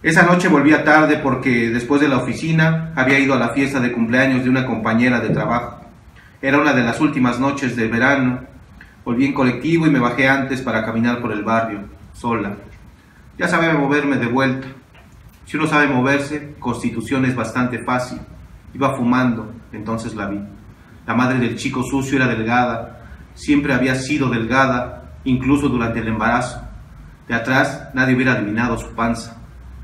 Esa noche volvía tarde porque después de la oficina había ido a la fiesta de cumpleaños de una compañera de trabajo. Era una de las últimas noches de verano. Volví en colectivo y me bajé antes para caminar por el barrio, sola. Ya sabía moverme de vuelta. Si uno sabe moverse, Constitución es bastante fácil. Iba fumando, entonces la vi. La madre del chico sucio era delgada, siempre había sido delgada, incluso durante el embarazo. De atrás nadie hubiera adivinado su panza.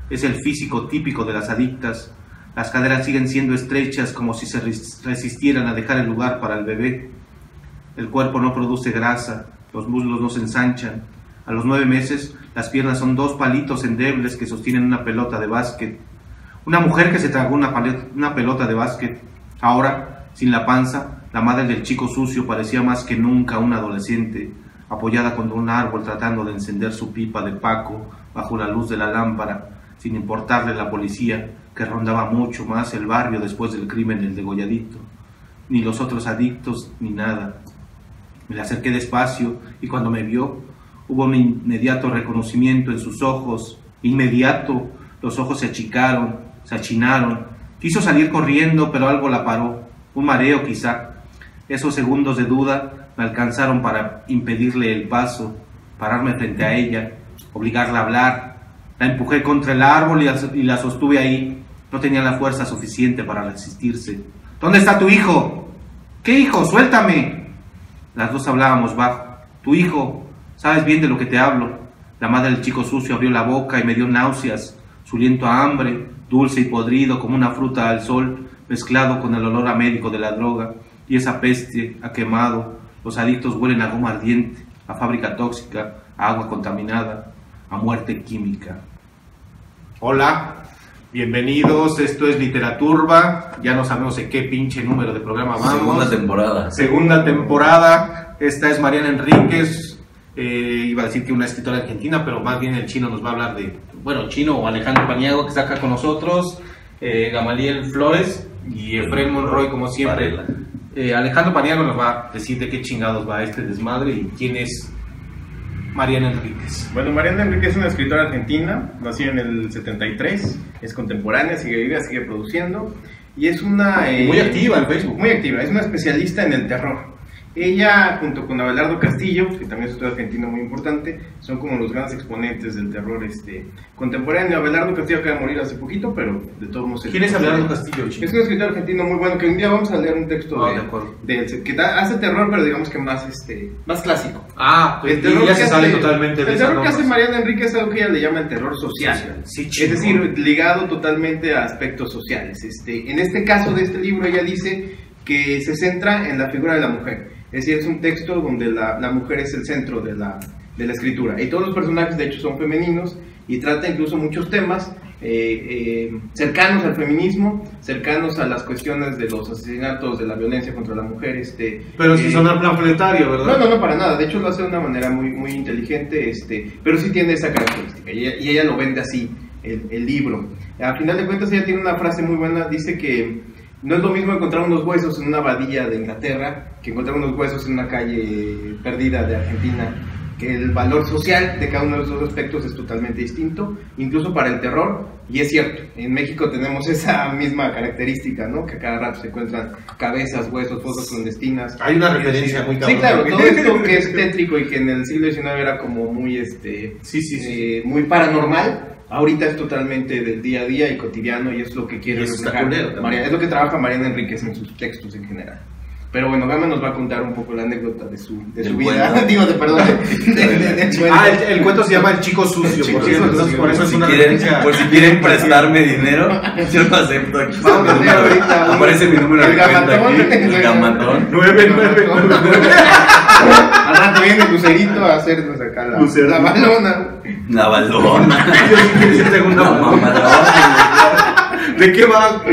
Es el físico típico de las adictas. Las caderas siguen siendo estrechas como si se resistieran a dejar el lugar para el bebé. El cuerpo no produce grasa, los muslos no se ensanchan. A los nueve meses, las piernas son dos palitos endebles que sostienen una pelota de básquet. Una mujer que se tragó una, una pelota de básquet. Ahora, sin la panza, la madre del chico sucio parecía más que nunca una adolescente, apoyada contra un árbol tratando de encender su pipa de paco bajo la luz de la lámpara, sin importarle la policía, que rondaba mucho más el barrio después del crimen del degolladito, ni los otros adictos, ni nada. Me le acerqué despacio y cuando me vio, hubo un inmediato reconocimiento en sus ojos, inmediato, los ojos se achicaron, se achinaron, quiso salir corriendo, pero algo la paró, un mareo quizá. Esos segundos de duda me alcanzaron para impedirle el paso, pararme frente a ella, obligarla a hablar. La empujé contra el árbol y la sostuve ahí. No tenía la fuerza suficiente para resistirse. ¿Dónde está tu hijo? ¿Qué hijo? Suéltame. Las dos hablábamos bajo. Tu hijo, sabes bien de lo que te hablo. La madre del chico sucio abrió la boca y me dio náuseas, su aliento a hambre, dulce y podrido como una fruta al sol, mezclado con el olor a médico de la droga, y esa peste ha quemado. Los adictos huelen a goma ardiente, a fábrica tóxica, a agua contaminada, a muerte química. Hola, bienvenidos, esto es Literaturba, ya no sabemos en qué pinche número de programa vamos. Segunda temporada. Segunda temporada, esta es Mariana Enríquez, eh, iba a decir que una escritora argentina, pero más bien el chino nos va a hablar de, bueno, chino o Alejandro Paniago que está acá con nosotros, eh, Gamaliel Flores y Efraín Monroy como siempre. Eh, Alejandro Paniago nos va a decir de qué chingados va este desmadre y quién es Mariana Enríquez. Bueno, Mariana Enríquez es una escritora argentina, nació en el 73, es contemporánea, sigue viva, sigue produciendo y es una... muy activa en Facebook. Muy activa, es una especialista en el terror. Ella, junto con Abelardo Castillo, que también es otro argentino muy importante, son como los grandes exponentes del terror este, contemporáneo. Abelardo Castillo acaba de morir hace poquito, pero de todos modos... ¿Quién es Abelardo Castillo? Es un escritor argentino muy bueno, que un día vamos a leer un texto ah, de, de, que hace terror, pero digamos que más, este, más clásico. Ah, el terror ya se sale totalmente de El terror que hace Mariana Enrique es algo que ella le llama el terror social. Sí, es decir, ligado totalmente a aspectos sociales. Este, en este caso de este libro, ella dice que se centra en la figura de la mujer es decir, es un texto donde la, la mujer es el centro de la, de la, escritura. Y todos los personajes, de hecho, son femeninos y trata incluso muchos temas eh, eh, cercanos al feminismo, cercanos a las cuestiones de los asesinatos, de la violencia contra la mujer. Este, pero si eh, son plan planetario, ¿verdad? No, no, no, para nada. De hecho, lo hace de una manera muy, muy inteligente, este, pero sí tiene esa característica. Y ella, y ella lo vende así, el, el libro. A final de cuentas, ella tiene una frase muy buena, dice que no es lo mismo encontrar unos huesos en una abadía de Inglaterra que encontrar unos huesos en una calle perdida de Argentina, que el valor social de cada uno de esos aspectos es totalmente distinto, incluso para el terror, y es cierto, en México tenemos esa misma característica, ¿no? Que cada rato se encuentran cabezas, huesos, fosas clandestinas. Hay una referencia muy cabrón. Sí, claro, todo esto que es tétrico y que en el siglo XIX era como muy, este, sí, sí, sí. Eh, muy paranormal, ahorita es totalmente del día a día y cotidiano y es lo que quiere reflejar María, es lo que trabaja Mariana Enríquez en sus textos en general. Pero bueno, Gama nos va a contar un poco la anécdota de su, de su vida. Digo, de, perdón, de, Ah, el, cuento se llama El Chico Sucio, por, cierto, por eso es una quieren, Por si quieren prestarme dinero, yo lo acepto aquí. Vamos a ver ahorita. Aparece mi número de cuenta aquí. El gamatón. 999. Al rato viene Lucerito a hacernos acá la, la balona. La balona. Yo sí ¿De qué va?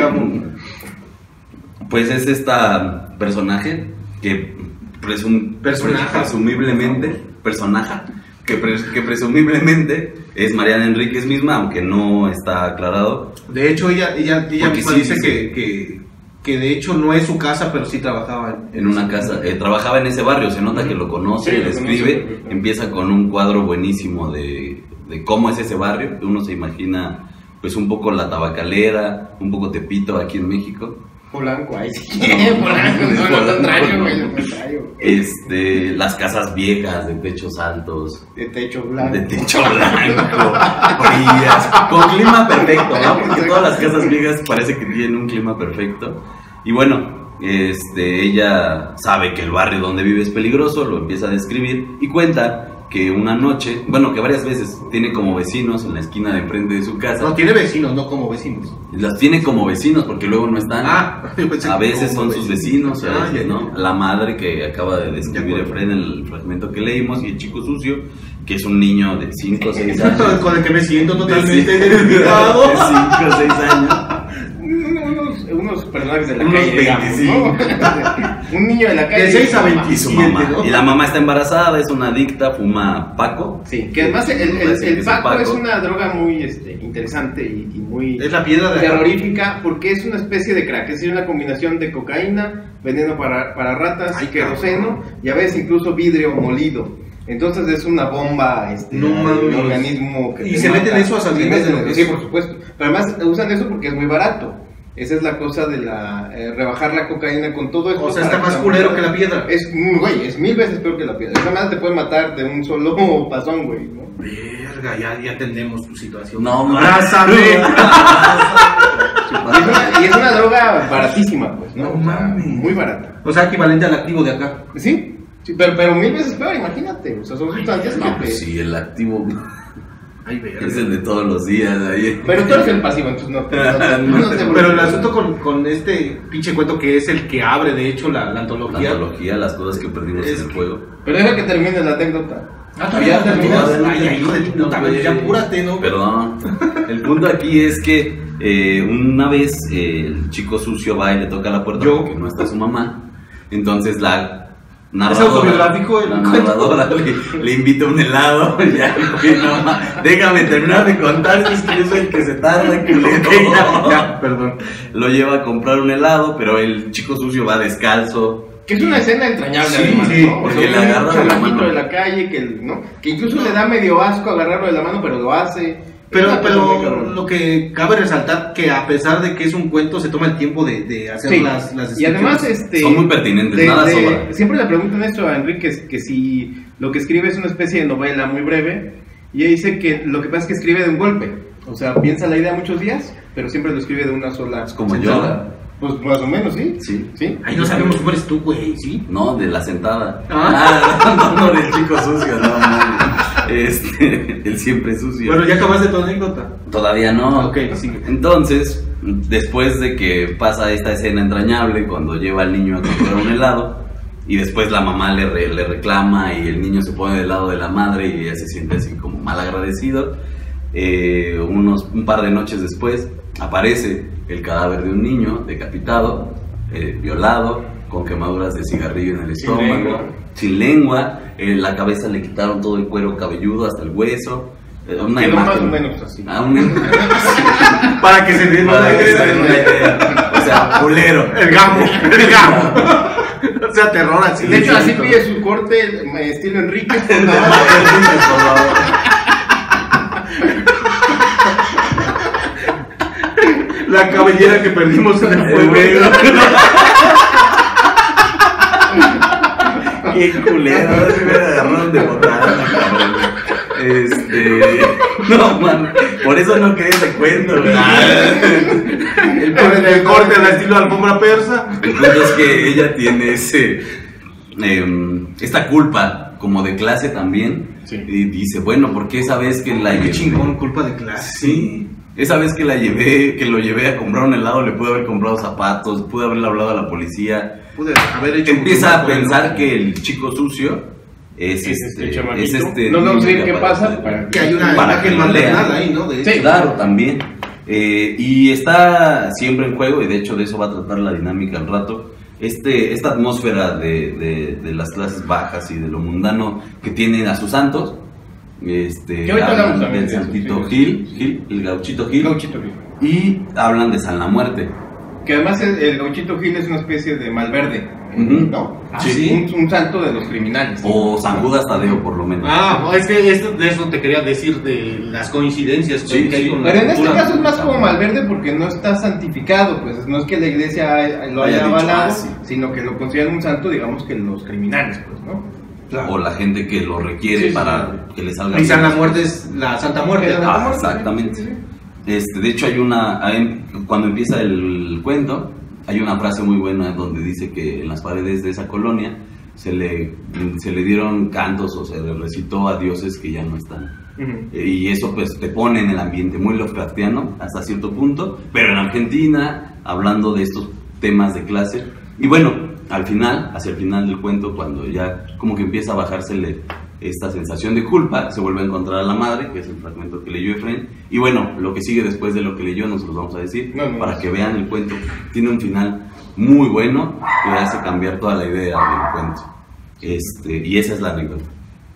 Pues es esta personaje que presum, presumiblemente, personaje, que, que presumiblemente es Mariana Enríquez misma, aunque no está aclarado. De hecho, ella, ella, ella misma dice que, que, que, de hecho no es su casa, pero sí trabajaba en, una casa. Eh, trabajaba en ese barrio, se nota que lo conoce, le escribe, empieza con un cuadro buenísimo de, de cómo es ese barrio, uno se imagina pues un poco la tabacalera, un poco Tepito aquí en México. Polanco, ahí sí. No, Polanco, no, Polanco, lo contrario, no. güey, lo contrario. Este, las casas viejas de techos altos, De techo blanco. de techo blanco, frías, con clima perfecto, ¿no? Porque todas las casas viejas parece que tienen un clima perfecto. Y bueno, este, ella sabe que el barrio donde vive es peligroso, lo empieza a describir y cuenta que una noche, bueno, que varias veces tiene como vecinos en la esquina de enfrente de su casa. No, tiene vecinos, no como vecinos. Las tiene como vecinos porque luego no están. Ah, yo pensé a veces son sus vecinos, a Ah, veces, ya, ¿no? La madre que acaba de describir acuerdo. en el fragmento que leímos y el chico sucio, que es un niño de 5 o 6 años. Con el que me siento totalmente cinco- identificado. De 5 o 6 años. Unos, unos personajes de la Unos calle, digamos, 25. ¿no? Un niño de la calle. De seis a y su mamá. 25. Y su mamá. ¿no? Y la mamá está embarazada, es una adicta, fuma Paco. Sí, que además el, el, Paco, Paco. es una droga muy este, interesante y, y muy Es la piedra de terrorífica porque es una especie de crack, es decir, una combinación de cocaína, veneno para, para ratas, Ay, queroseno y a veces incluso vidrio molido. Entonces es una bomba este, No organismo que ¿Y se meten eso a meten de lo que Sí, por supuesto. Pero además usan eso porque es muy barato. Esa es la cosa de la eh, rebajar la cocaína con todo esto. O sea, está más culero que la piedra. Es, mm, güey, es mil veces peor que la piedra. Esa madre te puede matar de un solo pasón, güey. ¿no? Verga, ya, ya entendemos tu situación. No, mames. Abrázame. Y es, una, y es una droga baratísima, pues, ¿no? No mames. muy barata. o sea, equivalente al activo de acá. Sí, sí, pero, pero mil veces peor, imagínate. O sea, son sustancias No, que te... pues sí, el activo Ay, verga. es el de todos los días. Ahí. Pero tú eres el pasivo, entonces no te... No, no te Pero el asunto con, con este pinche cuento que es el que abre, de hecho, la, la La antología. antología, las cosas que perdimos Es en el juego. Pero deja que termine la anécdota. Ah, todavía terminas. Ay, ay, hijo de tu puta madre, ya apúrate, ¿no? Perdón. El punto aquí es que eh, una vez eh, el chico sucio va y le toca la puerta Yo. porque no está su mamá. Entonces la ¿Es autobiográfico el narradora le, le invita un helado. Ya, no, déjame terminar de contar. Es que yo soy el que se tarda. Que ya, ya, perdón. Lo lleva a comprar un helado, pero el chico sucio va descalzo. Que es una escena entrañable, Sí, además, sí, ¿no? O porque sea, le agarra de la mano. de la calle que, ¿no? que incluso le da medio asco agarrarlo de la mano, pero lo hace. Pero, pero lo que cabe resaltar que a pesar de que es un cuento, se toma el tiempo de, de hacer Sí. las, las y además este Son muy pertinentes, de- nada de- sobra. siempre le preguntan esto a Enrique que si lo que escribe es una especie de novela muy breve y ella dice que lo que pasa es que escribe de un golpe o sea piensa la idea muchos días pero siempre lo escribe de una sola Es como sentada. yo. pues más o menos sí Sí. sí Ay, no sabemos cómo eres tú, güey, ¿sí? No, de la sentada. Ah. Ah, no, no, del chico sucio, no, no. Este, el siempre sucio. Bueno, ya acabaste tu anécdota. Todavía no. Ok, sigue. Entonces, después de que pasa esta escena entrañable, cuando lleva al niño a comprar un helado, y después la mamá le, re- le reclama y el niño se pone del lado de la madre y ella se siente así como mal agradecido, eh, unos, un par de noches después aparece el cadáver de un niño decapitado, eh, violado, con quemaduras de cigarrillo en el estómago. Sin lengua, en la cabeza le quitaron todo el cuero cabelludo hasta el hueso. eh, Una Quedó más imagen- o menos así. Ah, una- Para que se den una para que se idea. den una idea. O sea, culero. El gamo, el gamo. o sea, terror así. de hecho así pide su corte estilo Enrique por. La cabellera que perdimos en el fuego. Qué culero, se me agarraron de botada, cabrón. Este. No, man. Por eso no quería ese cuento, güey. El, corte- el corte al estilo alfombra persa. El punto es que ella tiene ese. em, esta culpa, como de clase también. Sí. Y dice, bueno, ¿por qué esa vez que la Qué chingón, culpa de clase. Sí. Esa vez que la llevé, que lo llevé a comprar un helado, le pude haber comprado zapatos, pude haberle hablado a la policía. Pude haber hecho Empieza a pensar que el chico sucio es, Es este este, es este No niño ver qué pasa para Que hay una Para que ahí, ¿no? De Sí. hecho. Claro, también. Eh, y está siempre en juego, y de hecho de eso va a tratar la dinámica al rato. Este, esta atmósfera de, de- de las clases bajas y de lo mundano que tienen a sus santos. Este, hablan del santito sí. Gil, Gil, el gauchito Gil. Gauchito, güey. Y hablan de San la Muerte. Que además el, el Gauchito Gil es una especie de malverde, Ujú. ¿no? Ah, Sí. Un, un santo de los criminales. O San Judas Tadeo, por lo menos. Ah, es que esto, de eso te quería decir de las coincidencias Sí, que hay sí. con la Pero en este caso es más como Malverde porque no está santificado, pues no es que la iglesia lo Haya haya dicho, avalado, ah, sí. sino que lo consideran un santo, digamos que los criminales, pues, ¿no? O la gente que lo requiere Sí, sí, para que le salga Y San la muerte es la Santa Muerte. Ah, exactamente. Este, de hecho, hay una. cuando empieza el cuento, hay una frase muy buena donde dice que en las paredes de esa colonia se le, se le dieron cantos o se le recitó a dioses que ya no están. Ujú. Y eso pues te pone en el ambiente muy Lovecraftiano hasta cierto punto, pero en Argentina, hablando de estos temas de clase. Y bueno, al final, hacia el final del cuento, cuando ya como que empieza a bajársele esta sensación de culpa, se vuelve a encontrar a la madre, que es el fragmento que leyó Efraín. Y bueno, lo que sigue después de lo que leyó, no se los vamos a decir, No, no, para no. que vean el cuento. Tiene un final muy bueno que hace cambiar toda la idea del cuento. Este, y esa es la anécdota.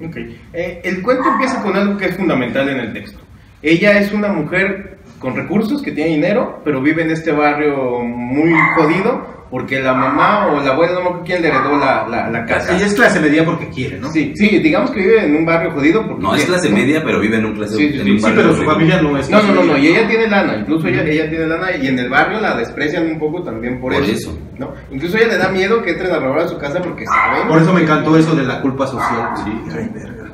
Ok. Eh, el cuento empieza con algo que es fundamental en el texto. Ella es una mujer con recursos, que tiene dinero, pero vive en este barrio muy jodido porque la mamá o la abuela, no me acuerdo quién le heredó la, la, la casa. Ella es clase media porque quiere, ¿no? Sí, sí, digamos que vive en un barrio jodido porque No es clase ¿no? media, pero vive en un clase Sí, sí, en sí, un sí, barrio pero su rico. familia no es No, no, no, no, y ella tiene lana, incluso ella, ella tiene lana y en el barrio la desprecian un poco también por, Por eso, eso. ¿no? Incluso ella le da miedo que entren a robar a su casa porque saben. Por eso me encantó eso de la culpa social. Sí. Ay, verga.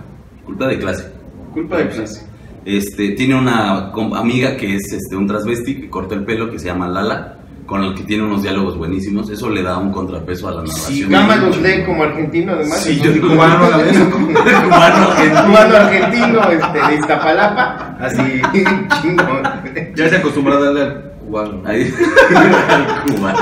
Culpa de clase. Culpa de clase. Este, tiene una amiga que es este, un transvesti que corta el pelo que se llama Lala, con el que tiene unos diálogos buenísimos. Eso le da un contrapeso a la narración. Gama los lee como argentino además. Sí, yo cubano a la vez. Cubano argentino. Cubano argentino este, de Iztapalapa, así chingón. Ya se acostumbró a darle al cubano. Ahí. Cubano.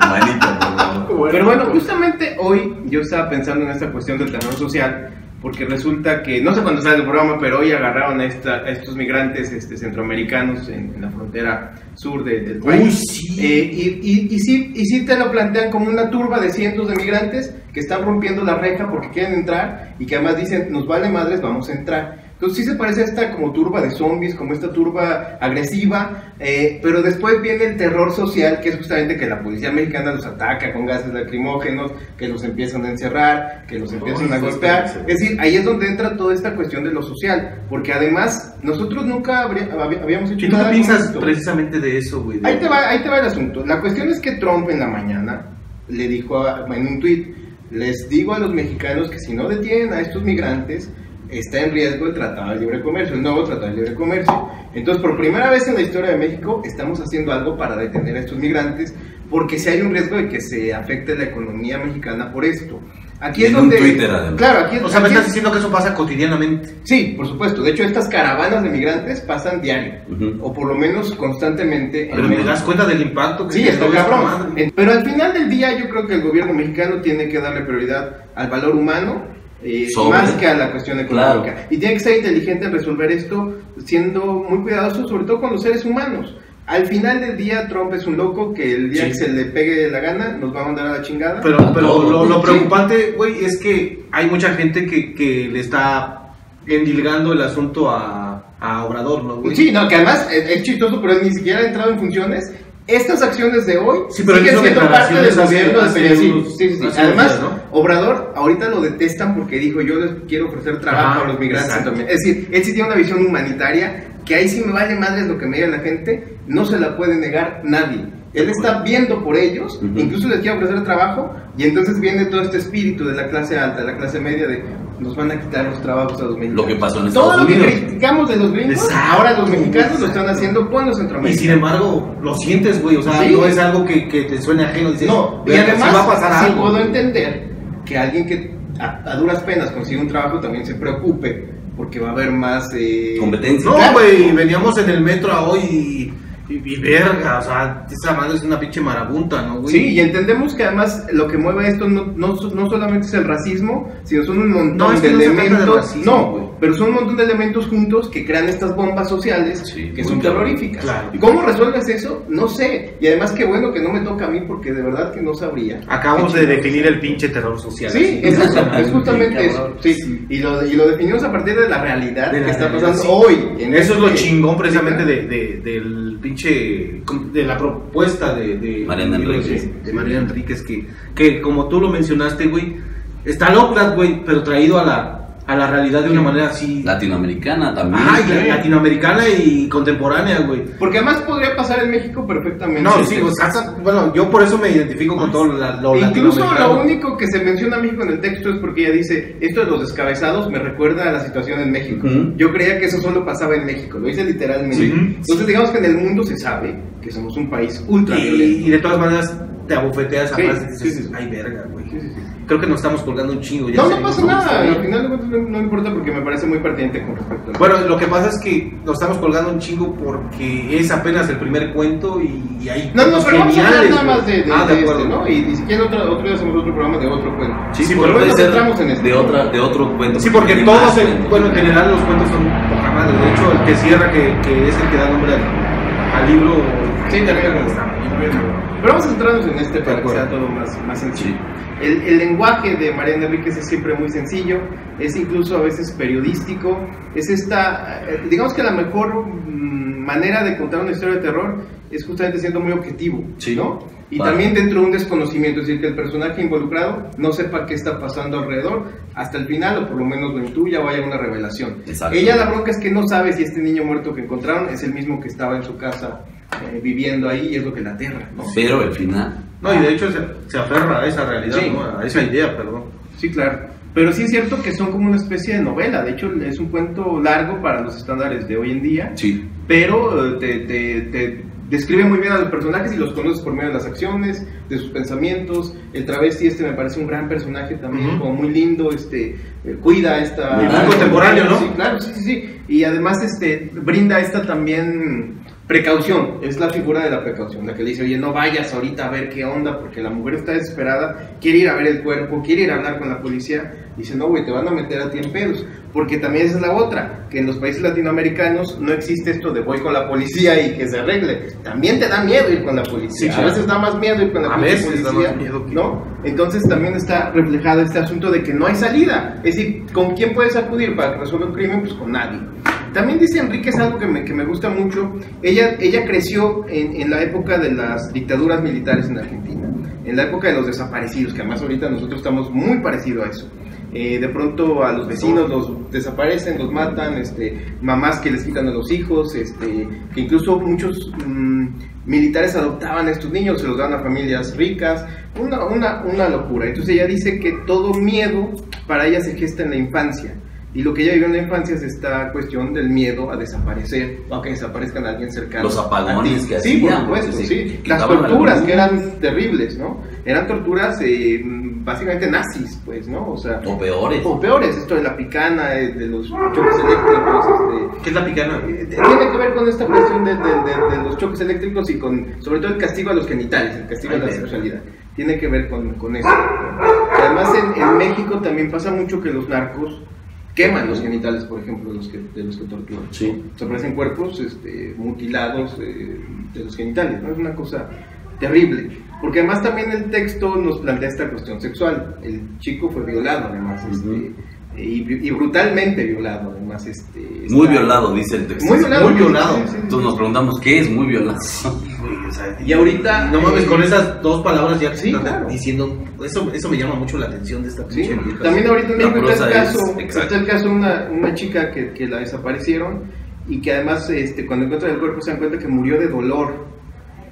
Cubanito, por favor. Pero bueno, justamente hoy yo estaba pensando en esta cuestión del terror social, porque resulta que, no sé cuándo sale el programa, pero hoy agarraron a, esta- a estos migrantes este, centroamericanos en, en la frontera sur de- del país. Uy, sí. Eh, y, y, y sí, y sí te lo plantean como una turba de cientos de migrantes que están rompiendo la reja porque quieren entrar y que además dicen, nos vale madres, vamos a entrar. Entonces sí se parece a esta como turba de zombies, como esta turba agresiva, eh, pero después viene el terror social, que es justamente que la policía mexicana los ataca con gases lacrimógenos, que los empiezan a encerrar, que los empiezan a golpear. Es decir, ahí es donde entra toda esta cuestión de lo social, porque además nosotros nunca habría- habíamos hecho ¿Y tú nada piensas esto. precisamente de eso, güey? De- Ahí te, va, ahí te va el asunto. La cuestión es que Trump en la mañana le dijo a- en un tuit, les digo a los mexicanos que si no detienen a estos migrantes, está en riesgo el Tratado de Libre Comercio, el nuevo Tratado de Libre Comercio. Entonces, por primera vez en la historia de México, estamos haciendo algo para detener a estos migrantes, porque si hay un riesgo de que se afecte la economía mexicana por esto. Aquí es En un donde... Twitter, además. Claro, aquí es O sea, me estás es- diciendo que eso pasa cotidianamente. Sí, por supuesto. De hecho, estas caravanas de migrantes pasan diario, o por lo menos constantemente. en Pero te México. das cuenta del impacto que Sí, tiene está cabrón. En- Pero al final del día yo creo que el gobierno mexicano tiene que darle prioridad al valor humano eh, Sobre. más que a la cuestión económica. Claro. Y tiene que ser inteligente en resolver esto siendo muy cuidadoso, sobre todo con los seres humanos. Al final del día Trump es un loco que el día Sí. que se le pegue la gana nos va a mandar a la chingada. Pero, pero lo, preocupante, güey, es que hay mucha gente que, que le está endilgando el asunto a, a Obrador, ¿no, güey? Sí, no, que además es, es chistoso, pero ni siquiera ha entrado en funciones. Estas acciones de hoy Sí, pero siguen siendo parte del gobierno de. Sí, sí, Además, unos días, ¿no? Obrador ahorita lo detestan porque dijo yo les quiero ofrecer trabajo Ajá, a los migrantes exacto. Es decir, él sí tiene una visión humanitaria que ahí sí me vale madres lo que me diga la gente, no se la puede negar nadie. Él está viendo por ellos, Ujú. incluso les quiere ofrecer trabajo, y entonces viene todo este espíritu de la clase alta, de la clase media, de nos van a quitar los trabajos a los mexicanos. Lo que pasó en Todo Estados lo que Unidos. criticamos de los gringos, Exacto, ahora los mexicanos lo están exacto. haciendo con los Y centroamericanos. sin embargo, lo sientes, güey. O sea, Sí. no es algo que, que te suene ajeno. Dices, No, y "Verga, además va a pasar sí algo. puedo güey". entender que alguien que a, a duras penas consigue un trabajo también se preocupe porque va a haber más... eh, Competencia. No, Claro. güey, veníamos en el metro a hoy y, y, y verga, o sea, esa madre es una pinche marabunta, ¿no, güey? Sí, y entendemos que además lo que mueve esto no, no, no solamente es el racismo, sino son un montón No, es de que de elementos. racismo, no, güey. pero son un montón de elementos juntos que crean estas bombas sociales Sí, que son terroríficas. Claro. ¿Y cómo resuelves eso? No sé. Y además qué bueno que no me toca a mí porque de verdad que no sabría. Acabamos de definir el pinche terror social. Sí, es eso, es justamente eso. cabrón. Sí, Y, lo, y lo definimos a partir de la realidad De que la está realidad, pasando sí. hoy. en Eso es lo este- chingón precisamente de, de- del pinche pinche, de la propuesta de, de, Mariana Enríquez. de Mariana Enríquez, que, que como tú lo mencionaste, güey, está Lovecraft, güey, pero traído a la, a la realidad de una manera así, Latinoamericana también. Ay, la- latinoamericana y contemporánea, güey. Porque además podría pasar en México perfectamente. No, sí, o sea, hasta- bueno, yo por eso me identifico con todo la- lo Incluso lo único que se menciona a México en el texto es porque ella dice, esto de los descabezados me recuerda a la situación en México. Ujú. Yo creía que eso solo pasaba en México, lo dice literalmente. Sí. Entonces digamos que en el mundo se sabe que somos un país ultra Y, violento. y de todas maneras te abofeteas a Sí, más y dices, sí, sí, sí. ay, verga, güey. Creo que nos estamos colgando un chingo. ya No, no pasa nada, al final de cuentas no, no importa porque me parece muy pertinente con respecto a Bueno, lo que pasa es que nos estamos colgando un chingo porque es apenas el primer cuento y, y hay No, no, pero vamos a hablar geniales, nada más de, de- ah, de de acuerdo. este, ¿no? Y, y si quieren otro, otro día hacemos otro programa de otro cuento. Sí, Sí, por nos centramos en este. de otra, de otro cuento. Sí, porque todos, en- bueno, en general los cuentos son poca madre. De hecho, el que cierra, que, que es el que da nombre al, al libro. Sí, también gusta. Pero vamos a centrarnos en este para que sea todo más, más sencillo. El, el lenguaje de Mariana Enríquez es siempre muy sencillo, es incluso a veces periodístico, es esta, eh, digamos que la mejor mm, manera de contar una historia de terror es justamente siendo muy objetivo, Sí. ¿no? Y Vale. también dentro de un desconocimiento, es decir, que el personaje involucrado no sepa qué está pasando alrededor hasta el final, o por lo menos lo intuya o haya una revelación. Exacto. Ella la bronca es que no sabe si este niño muerto que encontraron es el mismo que estaba en su casa eh, viviendo ahí y es lo que la aterra, ¿no? Pero el final. No, y de hecho se, se aferra a esa realidad, Sí. ¿no? A esa idea, perdón. Sí, claro. Pero sí es cierto que son como una especie de novela. De hecho, es un cuento largo para los estándares de hoy en día, Sí. pero eh, te, te- te describe muy bien a los personajes y los conoces por medio de las acciones, de sus pensamientos. El travesti este me parece un gran personaje también, Ujú. como muy lindo, este eh, cuida esta... Muy contemporáneo, ¿no? Sí, claro, sí, sí, sí. Y además este brinda esta también precaución, es la figura de la precaución, la que le dice, oye, no vayas ahorita a ver qué onda, porque la mujer está desesperada, quiere ir a ver el cuerpo, quiere ir a hablar con la policía, dice, no, güey, te van a meter a ti en pedos, porque también esa es la otra, que en los países latinoamericanos no existe esto de voy con la policía y que se arregle, también te da miedo ir con la policía, Sí, a veces da más miedo ir con la A policía, veces da más miedo que- ¿no? Entonces también está reflejado este asunto de que no hay salida, es decir, ¿con quién puedes acudir para que resuelva un crimen? Pues con nadie. También dice Enrique, es algo que me, que me gusta mucho, ella, ella creció en, en la época de las dictaduras militares en Argentina, en la época de los desaparecidos, que además ahorita nosotros estamos muy parecidos a eso. Eh, de pronto a los vecinos los desaparecen, los matan, este, mamás que les quitan a los hijos, este, que incluso muchos mm, militares adoptaban a estos niños, se los dan a familias ricas, una, una, una locura. Entonces ella dice que todo miedo para ella se gesta en la infancia. Y lo que ella vivió en la infancia es esta cuestión del miedo a desaparecer o a que desaparezcan a alguien cercano. Los apagones que Sí, por supuesto, sí. Las torturas que eran terribles, ¿no? Eran torturas eh, básicamente nazis, pues, ¿no? O sea, O peores. o peores, esto de la picana, eh, de los choques eléctricos, este, ¿Qué es la picana? eh, tiene que ver con esta cuestión de, de- de- de los choques eléctricos y con, sobre todo el castigo a los genitales, el castigo a la Ay, sexualidad. Tiene que ver con, con eso. Además en, en México también pasa mucho que los narcos queman los genitales, por ejemplo, de los que, de los que torturan. Sí. Se aparecen cuerpos este, mutilados eh, de los genitales, ¿no? Es una cosa terrible. Porque además también el texto nos plantea esta cuestión sexual. El chico fue violado, además, este, Ujú. y, y brutalmente violado, además. Este, Muy está- violado, dice el texto. Muy violado. Muy violado. Sí, sí, sí. Entonces nos preguntamos, ¿qué es muy violado? Güey, o sea, Y ahorita. No mames, eh, con esas dos palabras ya Sí, claro. diciendo. Eso, eso me llama mucho la atención de esta Sí, vieja. también ahorita en México está el es- caso, exacto. está el caso de una, una chica que, que la desaparecieron y que además este, cuando encuentran el cuerpo se dan cuenta que murió de dolor,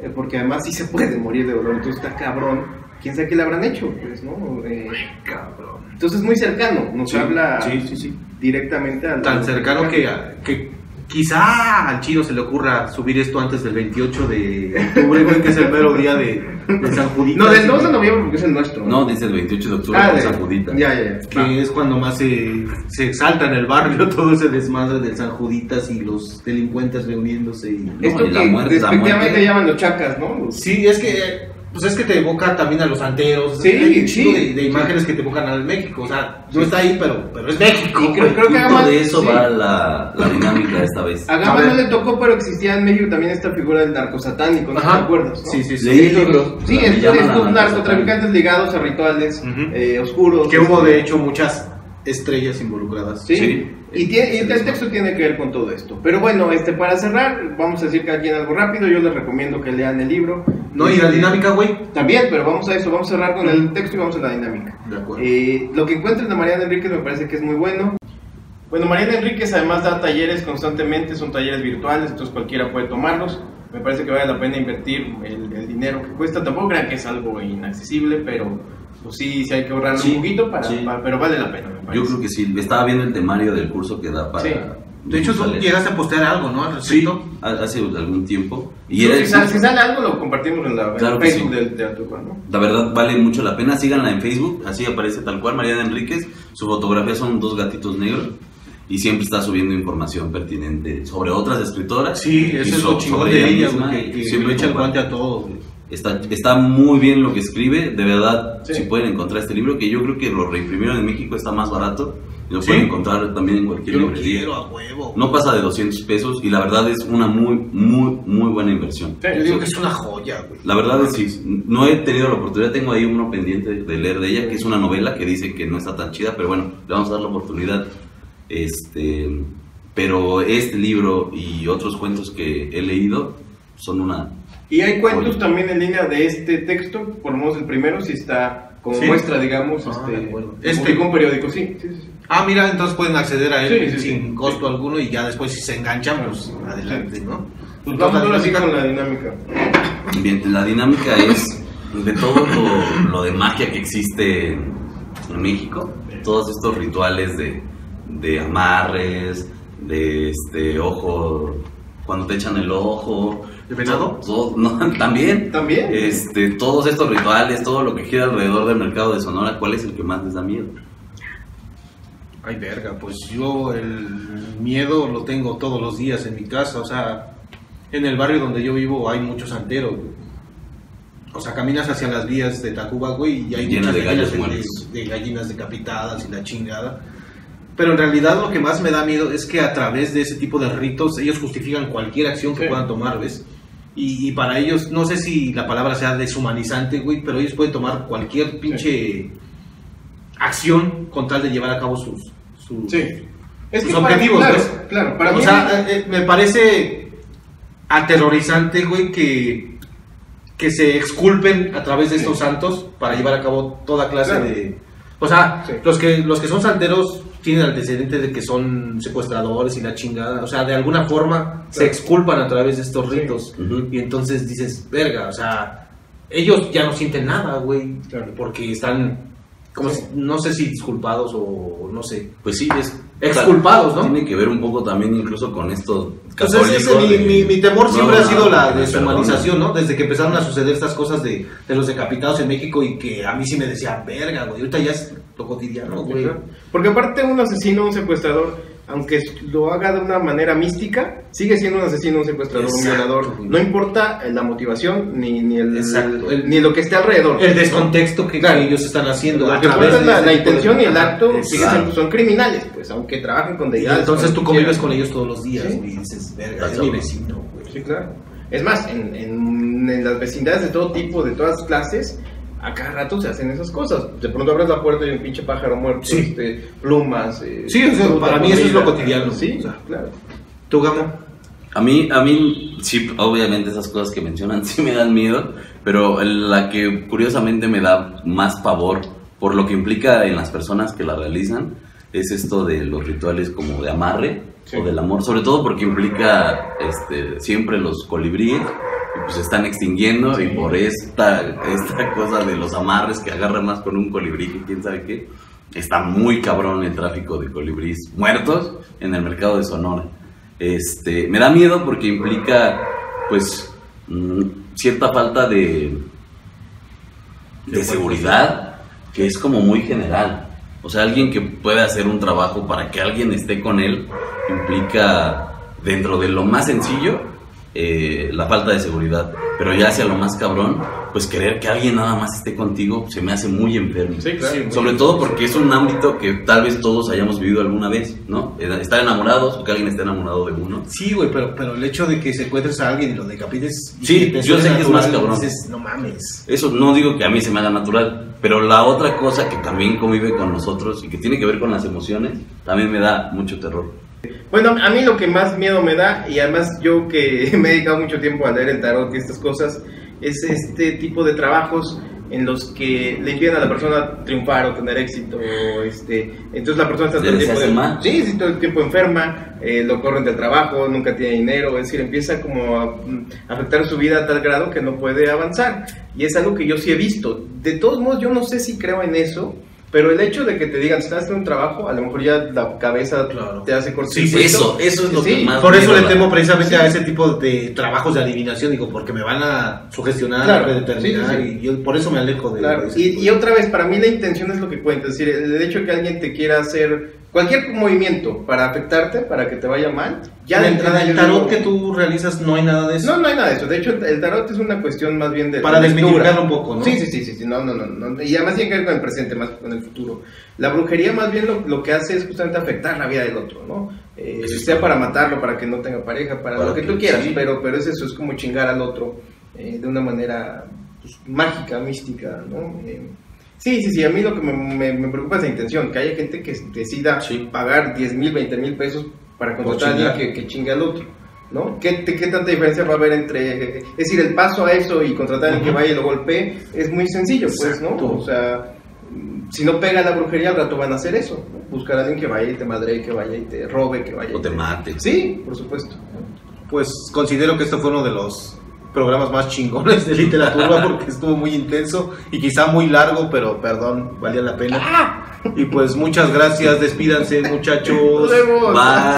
eh, porque además sí se puede morir de dolor, entonces está cabrón, quién sabe qué le habrán hecho, pues, ¿no? Eh, Cabrón. entonces es muy cercano, nos Sí, habla sí, sí. directamente al... Tan cercano que, que quizá al chino se le ocurra subir esto antes del 28 de octubre, güey, que es el mero día de, de San Juditas. No, del 2 de noviembre porque es el nuestro. No, dice el 28 de octubre Ah, con de- San Judita. Ya, ya, ya. que es cuando más se, se exalta en el barrio todo ese desmadre del San Juditas y los delincuentes reuniéndose. Y... Esto y la muerte, la muerte. llaman los chacas, ¿no? Los- Sí, es que pues es que te evoca también a los santeros. Sí, hay sí. de, de imágenes que te evocan al México. O sea, no está ahí, pero, pero es México. Y creo, creo que además- de eso sí. va la, la dinámica esta vez. A Gama no le tocó, pero existía en México también esta figura del narcosatánico, ¿no Ajá. te acuerdas? no? Sí, sí, sí. Leí el Estos- libro. Sí, estos, narcotraficantes ligados a rituales Ujú. eh, oscuros. Que hubo este, de hecho muchas estrellas involucradas. Sí. Sí. Y, tiene- y el texto tiene que ver con todo esto. Pero bueno, este para cerrar, vamos a decir cada quien algo rápido. Yo les recomiendo que lean el libro. No, y la dinámica, güey. También, pero vamos a eso. Vamos a cerrar con el texto y vamos a la dinámica. De acuerdo. Eh, lo que encuentren de Mariana Enríquez me parece que es muy bueno. Bueno, Mariana Enríquez además da talleres constantemente, son talleres virtuales, entonces cualquiera puede tomarlos. Me parece que vale la pena invertir el, el dinero que cuesta. Tampoco crean que es algo inaccesible, pero pues sí, sí hay que ahorrarle Sí, un poquito, para, sí. para- pero vale la pena. Me. Yo creo que sí. Estaba viendo el temario del curso que da para. Sí. De hecho, tú llegaste a postear algo, ¿no? Al Sí, respecto. hace algún tiempo. Y Sí, era si, sale, si sale algo, lo compartimos en la Claro Facebook sí. del Teatro ¿no? La verdad vale mucho la pena. Síganla en Facebook, así aparece tal cual, Mariana Enríquez. Su fotografía son dos gatitos negros y siempre está subiendo información pertinente sobre otras escritoras. Sí, eso es lo chingón de ella, misma, que, que siempre echa el guante a todo, güey. Está, está muy bien lo que escribe, de verdad, Sí. si pueden encontrar este libro, que yo creo que lo reimprimieron en México, está más barato, lo ¿Sí? pueden encontrar también en cualquier Yo librería. quiero a huevo. No pasa de 200 pesos y la verdad es una muy, muy, muy buena inversión. Sí, Yo digo que es una joya, güey. La verdad es que sí, no he tenido la oportunidad, tengo ahí uno pendiente de leer de ella, que es una novela que dice que no está tan chida, pero bueno, le vamos a dar la oportunidad. Este, pero este libro y otros cuentos que he leído son una... Y hay cuentos Oye. también en línea de este texto, por lo menos el primero, si está como Sí. muestra, digamos, Ah, de este, acuerdo. este un periódico, sí, sí, sí. sí. Ah, mira, entonces pueden acceder a él Sí, sí, sin sí. costo alguno y ya después si se enganchan, pues adelante, ¿no? Pues vamos ahora sí con la dinámica. Bien, la dinámica es de todo lo, lo de magia que existe en México, todos estos rituales de, de amarres, de este ojo, cuando te echan el ojo. ¿De venado? todo- no, también. ¿También? Este, todos estos rituales, todo lo que gira alrededor del mercado de Sonora, ¿cuál es el que más les da miedo? Ay, verga, pues yo el miedo lo tengo todos los días en mi casa, o sea, en el barrio donde yo vivo hay muchos santeros. O sea, caminas hacia las vías de Tacuba, güey, y hay Llena muchas de gallinas de, de gallinas decapitadas y la chingada. Pero en realidad lo que más me da miedo es que a través de ese tipo de ritos ellos justifican cualquier acción que Sí. puedan tomar, ¿ves? Y, y para ellos, no sé si la palabra sea deshumanizante, güey, pero ellos pueden tomar cualquier pinche acción con tal de llevar a cabo sus, sus, Sí. Es sus que para- objetivos, claro, ¿ves? Claro, para o mí. sea, eh, eh, me parece aterrorizante, güey, que, que se exculpen a través de estos santos para llevar a cabo toda clase Claro. de... O sea, Sí. los, que, los que son santeros tienen antecedentes de que son secuestradores y la chingada. O sea, de alguna forma se exculpan a través de estos Sí. ritos. Y entonces dices, verga, o sea, ellos ya no sienten nada, güey, Claro. porque están, como Sí. si- no sé si disculpados o no sé. Pues sí, es... Exculpados, ¿no? Tiene que ver un poco también incluso con estos Entonces, ese- católicos mi, de- mi- mi temor siempre No, ha sido no, la deshumanización, ¿no? Desde que empezaron a suceder estas cosas de, de los decapitados en México y que a mí sí me decía, verga, güey, ahorita ya es lo cotidiano, güey. Porque aparte un asesino, un secuestrador, aunque lo haga de una manera mística, sigue siendo un asesino, un secuestrador, Exacto, un violador. No importa eh, la motivación ni, ni, el, ni lo que esté alrededor. El descontexto que, Claro. que ellos están haciendo. Lo a que importa la, intención y el acto, siendo- son criminales, pues, aunque trabajen con Y deidades. entonces tú convives quieran. con ellos todos los días, Sí. y dices, verga, es mi vecino, güey. Sí, claro. Es más, en, en, en las vecindades de todo tipo, de todas clases, a cada rato se hacen esas cosas. De pronto abres la puerta y un pinche pájaro muerto, Sí. este, plumas. eh, Sí, o sea, para mí eso es lo cotidiano. Sí, O sea, claro. ¿Tú, Gamo? A mí, a mí, sí, obviamente esas cosas que mencionan sí me dan miedo, pero la que curiosamente me da más pavor por lo que implica en las personas que la realizan es esto de los rituales como de amarre Sí. o del amor, sobre todo porque implica este, siempre los colibríes pues se están extinguiendo y por esta, esta cosa de los amarres que agarra más con un colibrí que quién sabe qué, está muy cabrón el tráfico de colibríes muertos en el mercado de Sonora. Este, me da miedo porque implica, pues, mm, cierta falta de, de seguridad que es como muy general. O sea, alguien que puede hacer un trabajo para que alguien esté con él implica, dentro de lo más sencillo, eh, la falta de seguridad, pero ya hacia lo más cabrón, pues querer que alguien nada más esté contigo se me hace muy enfermo. Sí, claro. Sí, muy Sobre todo porque es un ámbito que tal vez todos hayamos vivido alguna vez, ¿no? Estar enamorados o que alguien esté enamorado de uno. Sí, güey, pero, pero el hecho de que secuestres a alguien y lo decapites. y Sí, te yo sé que es más cabrón. dices, no mames. Eso no digo que a mí se me haga natural, pero la otra cosa que también convive con nosotros y que tiene que ver con las emociones, también me da mucho terror. Bueno, a mí lo que más miedo me da, y además yo que me he dedicado mucho tiempo a leer el tarot y estas cosas, es este tipo de trabajos en los que le impiden a la persona triunfar o tener éxito. o Este, entonces la persona está ¿Le todo el tiempo, sí, sí, todo el tiempo enferma, eh, lo corren del trabajo, nunca tiene dinero, es decir, empieza como a mm, afectar su vida a tal grado que no puede avanzar. Y es algo que yo sí he visto. De todos modos, yo no sé si creo en eso. Pero el hecho de que te digan, estás haciendo un trabajo, a lo mejor ya la cabeza Claro. te hace Sí, cortocircuito. Eso, eso es lo Sí, que más Por eso le temo precisamente a ese tipo de trabajos de adivinación, digo, porque me van a sugestionar, Claro, predeterminar, sí, sí, sí. y yo por eso me alejo de, Claro, y, otra vez, para mí la intención es lo que cuenta, es decir, el hecho de que alguien te quiera hacer cualquier movimiento para afectarte, para que te vaya mal, ya de entrada en el tarot que tú realizas no hay nada de eso. No, no hay nada de eso, de hecho el, tarot es una cuestión más bien de... Para desmitificarlo un poco, ¿no? Sí, sí, sí, sí, sí, no, no, no, no, y además tiene que ver con el presente más que con el futuro. La brujería más bien lo, lo que hace es justamente afectar la vida del otro, ¿no? Eh, sea para matarlo, para que no tenga pareja, para, Para lo que, que- tú quieras, sí. pero, pero es eso, es como chingar al otro eh, de una manera pues, mágica, mística, ¿no? Eh, Sí, sí, sí, a mí lo que me, me- me preocupa es la intención, que haya gente que decida Sí. pagar 10 mil, 20 mil pesos para contratar a alguien que, que chingue al otro, ¿no? ¿Qué, te- ¿Qué tanta diferencia va a haber entre, es decir, el paso a eso y contratar a alguien que vaya y lo golpee? Es muy sencillo, pues, ¿no? O sea, si no pega la brujería, al rato van a hacer eso, ¿no? Buscar a alguien que vaya y te madre, que vaya y te robe, que vaya O y te mate. Sí, por supuesto. Pues considero que esto fue uno de los programas más chingones de literatura porque estuvo muy intenso y quizá muy largo, pero perdón, valía la pena. Y pues muchas gracias, despídanse muchachos. Bye.